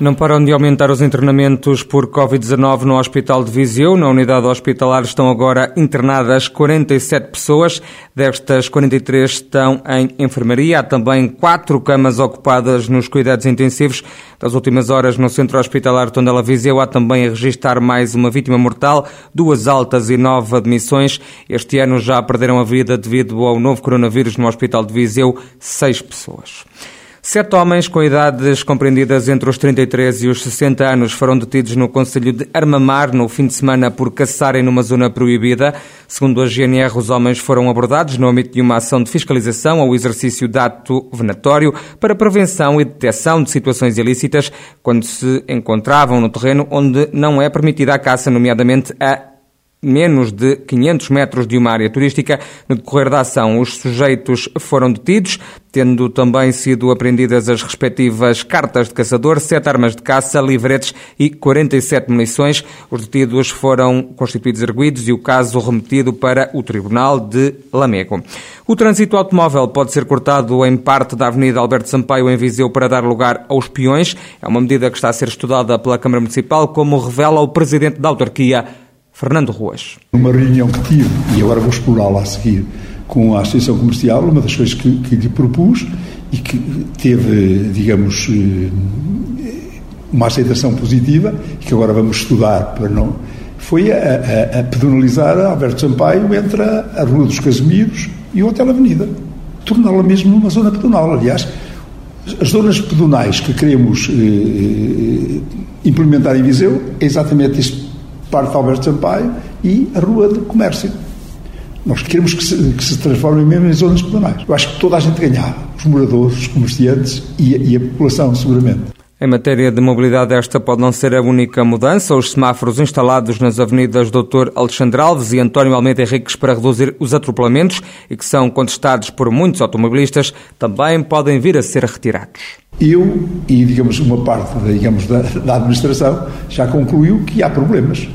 Não param de aumentar os internamentos por Covid-19 no Hospital de Viseu. Na unidade hospitalar estão agora internadas 47 pessoas. Destas, 43 estão em enfermaria. Há também quatro camas ocupadas nos cuidados intensivos. Das últimas horas, no centro hospitalar Tondela Viseu, há também a registrar mais uma vítima mortal, duas altas e nove admissões. Este ano já perderam a vida devido ao novo coronavírus no Hospital de Viseu, seis pessoas. Sete homens com idades compreendidas entre os 33 e os 60 anos foram detidos no Conselho de Armamar no fim de semana por caçarem numa zona proibida. Segundo a GNR, os homens foram abordados no âmbito de uma ação de fiscalização ao exercício de ato venatório para prevenção e detecção de situações ilícitas quando se encontravam no terreno onde não é permitida a caça, nomeadamente a menos de 500 metros de uma área turística. No decorrer da ação, os sujeitos foram detidos, tendo também sido apreendidas as respectivas cartas de caçador, sete armas de caça, livretes e 47 munições. Os detidos foram constituídos erguidos e o caso remetido para o Tribunal de Lamego. O trânsito automóvel pode ser cortado em parte da Avenida Alberto Sampaio em Viseu para dar lugar aos peões. É uma medida que está a ser estudada pela Câmara Municipal, como revela o Presidente da autarquia, Fernando Ruas. Numa reunião que tive, e agora vou explorá-la a seguir, com a Associação Comercial, uma das coisas que, que lhe propus e que teve, digamos, eh, uma aceitação positiva, e que agora vamos estudar para não. foi a, a, a pedonalizar a Alberto Sampaio entre a, Rua dos Casimiros e o Hotel Avenida. Torná-la mesmo uma zona pedonal. Aliás, as zonas pedonais que queremos eh, eh implementar em Viseu é exatamente este parte de Alberto Sampaio e a Rua de Comércio. Nós queremos que se, que se transformem mesmo em zonas pedonais. Eu acho que toda a gente ganhava, os moradores, os comerciantes e a, e a população, seguramente. Em matéria de mobilidade, esta pode não ser a única mudança. Os semáforos instalados nas avenidas Dr. Alexandre Alves e António Almeida Henriques para reduzir os atropelamentos e que são contestados por muitos automobilistas também podem vir a ser retirados. Eu e, digamos, uma parte digamos, da, da administração já concluiu que há problemas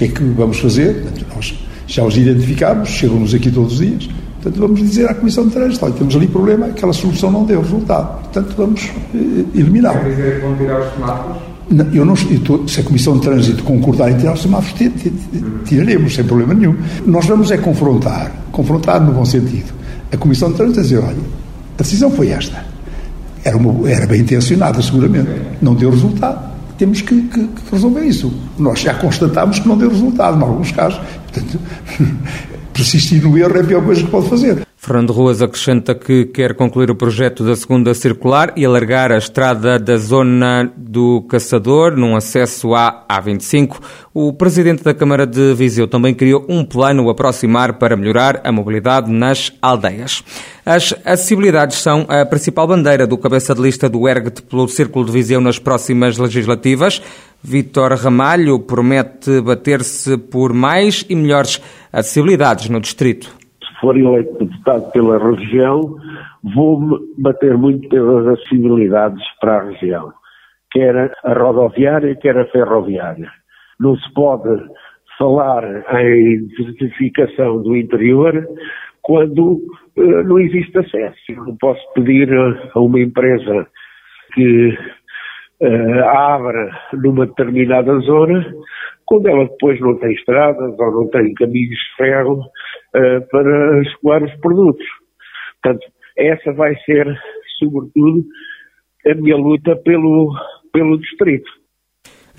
que é que vamos fazer? Nós já os identificamos, chegam-nos aqui todos os dias. Portanto, vamos dizer à Comissão de Trânsito, olha, temos ali problema, aquela solução não deu resultado. Portanto, vamos eh, eliminá-lo. Quer dizer que vão tirar os semáforos? eu não, eu tô, se a Comissão de Trânsito concordar em tirar os semáforos, tiraremos, sem problema nenhum. Nós vamos é confrontar, confrontar no bom sentido, a Comissão de Trânsito a dizer, olha, a decisão foi esta. Era, uma, era bem intencionada, seguramente. Não deu resultado temos que, que, que, resolver isso. Nós já constatamos que não deu resultado, em alguns casos. Portanto, persistir no erro é a pior coisa que pode fazer. Fernando Ruas acrescenta que quer concluir o projeto da segunda circular e alargar a estrada da zona do Caçador, num acesso à A25. O presidente da Câmara de Viseu também criou um plano a aproximar para melhorar a mobilidade nas aldeias. As acessibilidades são a principal bandeira do cabeça de lista do ERGT pelo Círculo de Viseu nas próximas legislativas. Vítor Ramalho promete bater-se por mais e melhores acessibilidades no distrito for eleito deputado pela região, vou-me bater muito pelas acessibilidades para a região, quer a rodoviária, quer a ferroviária. Não se pode falar em desertificação do interior quando uh, não existe acesso. Eu não posso pedir a uma empresa que uh, abra numa determinada zona quando ela depois não tem estradas ou não tem caminhos de ferro uh, para escoar os produtos. Portanto, essa vai ser, sobretudo, a minha luta pelo, pelo distrito.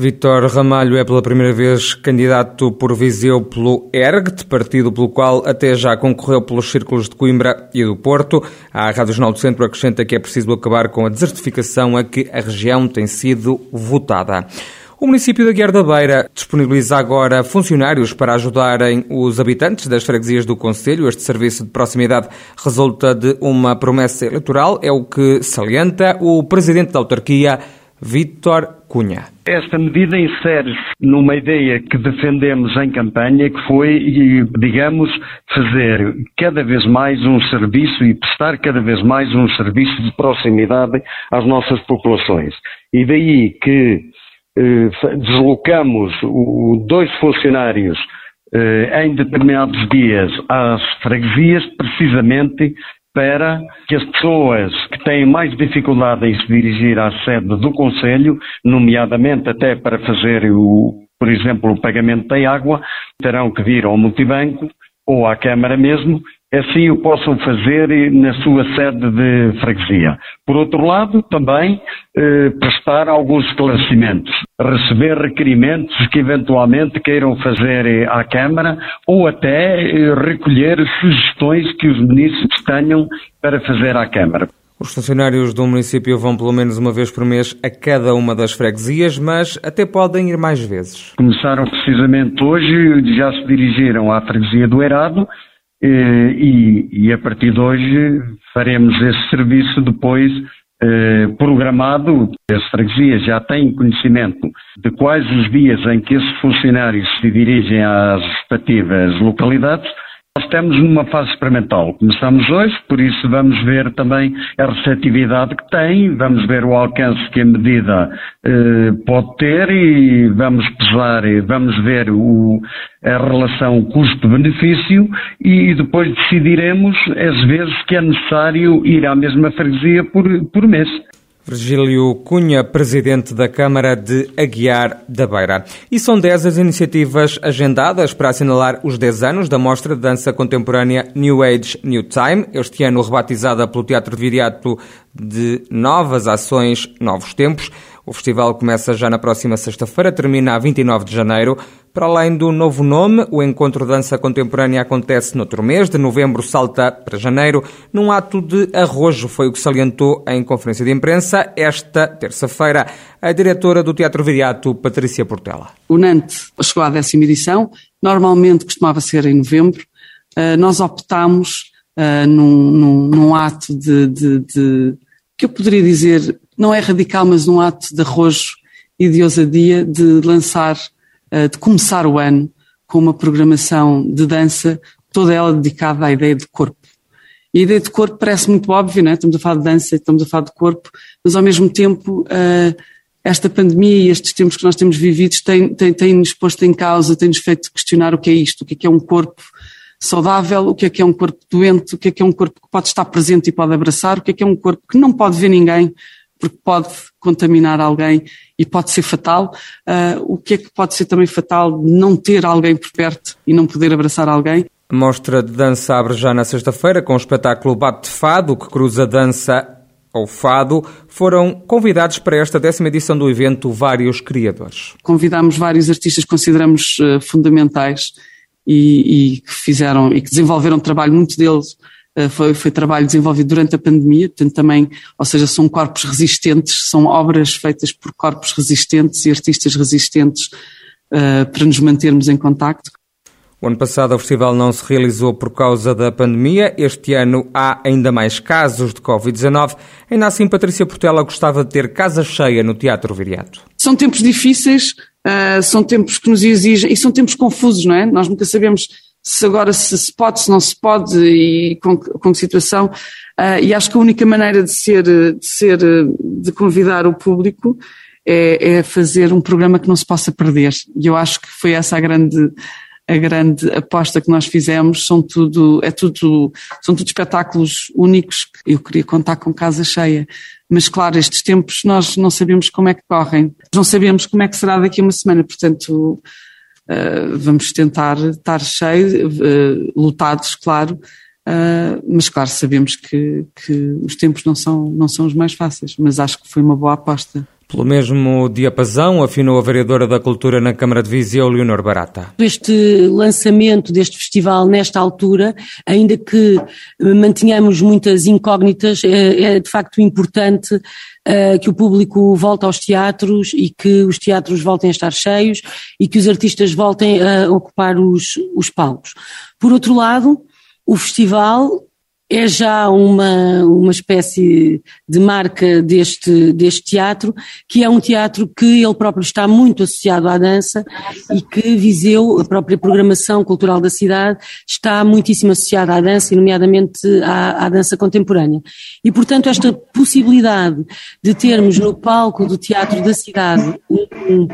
Vítor Ramalho é pela primeira vez candidato por Viseu pelo ERGT, partido pelo qual até já concorreu pelos círculos de Coimbra e do Porto. A Rádio Jornal do Centro acrescenta que é preciso acabar com a desertificação a que a região tem sido votada. O município da Guiar da Beira disponibiliza agora funcionários para ajudarem os habitantes das freguesias do Conselho. Este serviço de proximidade resulta de uma promessa eleitoral, é o que salienta o presidente da autarquia, Vítor Cunha. Esta medida insere-se numa ideia que defendemos em campanha, que foi, digamos, fazer cada vez mais um serviço e prestar cada vez mais um serviço de proximidade às nossas populações. E daí que eh, deslocamos dois funcionários eh, em determinados dias às freguesias, precisamente para que as pessoas que têm mais dificuldade em se dirigir à sede do Conselho, nomeadamente até para fazer, o, por exemplo, o pagamento da água, terão que vir ao multibanco ou à Câmara mesmo assim o possam fazer na sua sede de freguesia. Por outro lado, também eh, prestar alguns esclarecimentos, receber requerimentos que eventualmente queiram fazer eh, à Câmara ou até eh, recolher sugestões que os municípios tenham para fazer à Câmara. Os funcionários do município vão pelo menos uma vez por mês a cada uma das freguesias, mas até podem ir mais vezes. Começaram precisamente hoje, já se dirigiram à freguesia do Erado, eh, e, e, a partir de hoje faremos esse serviço depois eh, programado. As freguesias já têm conhecimento de quais os dias em que esses funcionários se dirigem às respectivas localidades nós estamos numa fase experimental. Começamos hoje, por isso vamos ver também a receptividade que tem, vamos ver o alcance que a medida eh, pode ter e vamos pesar, vamos ver o, a relação custo-benefício e depois decidiremos as vezes que é necessário ir à mesma freguesia por, por mês. Virgílio Cunha, presidente da Câmara de Aguiar da Beira. E são 10 as iniciativas agendadas para assinalar os 10 anos da Mostra de Dança Contemporânea New Age New Time, este ano rebatizada pelo Teatro Viriato de Novas Ações, Novos Tempos. O festival começa já na próxima sexta-feira, termina a 29 de janeiro. Para além do novo nome, o encontro dança contemporânea acontece noutro mês, de novembro salta para janeiro, num ato de arrojo, foi o que salientou em conferência de imprensa esta terça-feira a diretora do Teatro Viriato, Patrícia Portela. O Nantes chegou à décima edição, normalmente costumava ser em novembro, uh, nós optámos uh, num, num, num, ato de, de, de, que eu poderia dizer, não é radical, mas um ato de arrojo e de ousadia de lançar eh, de começar o ano com uma programação de dança, toda ela dedicada à ideia de corpo. E a ideia de corpo parece muito óbvia, não é? estamos a falar de dança, estamos a falar de corpo, mas ao mesmo tempo eh, esta pandemia e estes tempos que nós temos vividos têm-nos têm, têm posto em causa, têm-nos feito questionar o que é isto, o que é que é um corpo saudável, o que é que é um corpo doente, o que é que é um corpo que pode estar presente e pode abraçar, o que é que é um corpo que não pode ver ninguém, porque pode contaminar alguém e pode ser fatal. Uh, o que é que pode ser também fatal não ter alguém por perto e não poder abraçar alguém? A mostra de dança abre já na sexta-feira com o espetáculo Bate Fado, que cruza dança ao fado. Foram convidados para esta décima edição do evento vários criadores. Convidámos vários artistas que consideramos uh, fundamentais e, e, que fizeram e que desenvolveram um trabalho, muito deles foi, foi trabalho desenvolvido durante a pandemia, portanto também, ou seja, são corpos resistentes, são obras feitas por corpos resistentes e artistas resistentes uh, para nos mantermos em contacto. O ano passado o festival não se realizou por causa da pandemia. Este ano há ainda mais casos de Covid-19. Ainda assim, Patrícia Portela gostava de ter casa cheia no Teatro Viriato. São tempos difíceis, uh, são tempos que nos exigem, e são tempos confusos, não é? Nós nunca sabemos se agora se, se pode, se não se pode e com, com que situação. Uh, e acho que a única maneira de ser, de ser, de convidar o público é, é, fazer um programa que não se possa perder. E eu acho que foi essa a grande, a grande aposta que nós fizemos. São tudo, é tudo, são tudo espetáculos únicos. Eu queria contar com casa cheia. Mas claro, estes tempos nós não sabemos como é que correm. Não sabemos como é que será daqui a uma semana. Portanto, vamos tentar estar cheios, uh, lutados, claro, uh, mas claro, sabemos que, que os tempos não são, não são os mais fáceis, mas acho que foi uma boa aposta. Pelo mesmo diapasão, afinou a vereadora da Cultura na Câmara de Viseu, Leonor Barata. Este lançamento deste festival nesta altura, ainda que mantenhamos muitas incógnitas, é, é de facto importante que o público volte aos teatros e que os teatros voltem a estar cheios e que os artistas voltem a ocupar os, os palcos. Por outro lado, o festival é já uma, uma espécie de marca deste, deste teatro, que é um teatro que ele próprio está muito associado à dança e que Viseu, a própria programação cultural da cidade, está muitíssimo associada à dança, e nomeadamente à, à dança contemporânea. E, portanto, esta possibilidade de termos no palco do teatro da cidade um,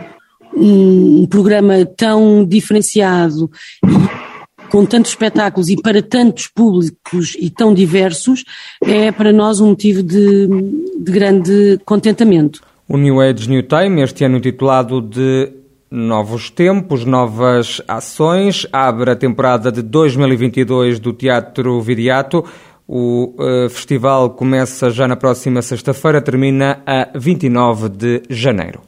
um, programa tão diferenciado e com tantos espetáculos e para tantos públicos e tão diversos, é para nós um motivo de, de grande contentamento. O New Age New Time, este ano intitulado de Novos Tempos, Novas Ações, abre a temporada de 2022 do Teatro Viriato. O uh, festival começa já na próxima sexta-feira, termina a 29 de janeiro.